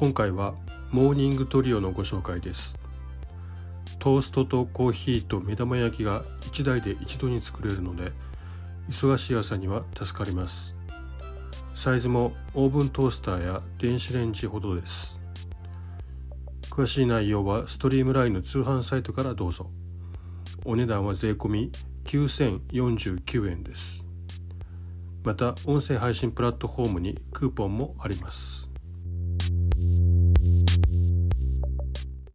今回はモーニングトリオのご紹介です。トーストとコーヒーと目玉焼きが1台で一度に作れるので忙しい朝には助かります。サイズもオーブントースターや電子レンジほどです。詳しい内容はストリームラインの通販サイトからどうぞ。お値段は税込9049円です。また音声配信プラットフォームにクーポンもあります。